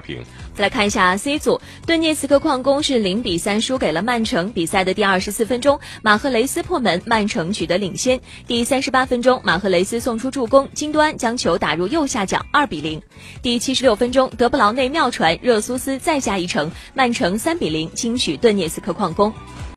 平再来看一下，C 组顿涅茨克矿工是零比三输给了曼城。比赛的第二十四分钟，马赫雷斯破门，曼城取得领先。第三十八分钟，马赫雷斯送出助攻，金端将球打入右下角，二比零。第七十六分钟，德布劳内妙传，热苏斯再下一城，曼城三比零，轻取顿涅茨克矿工。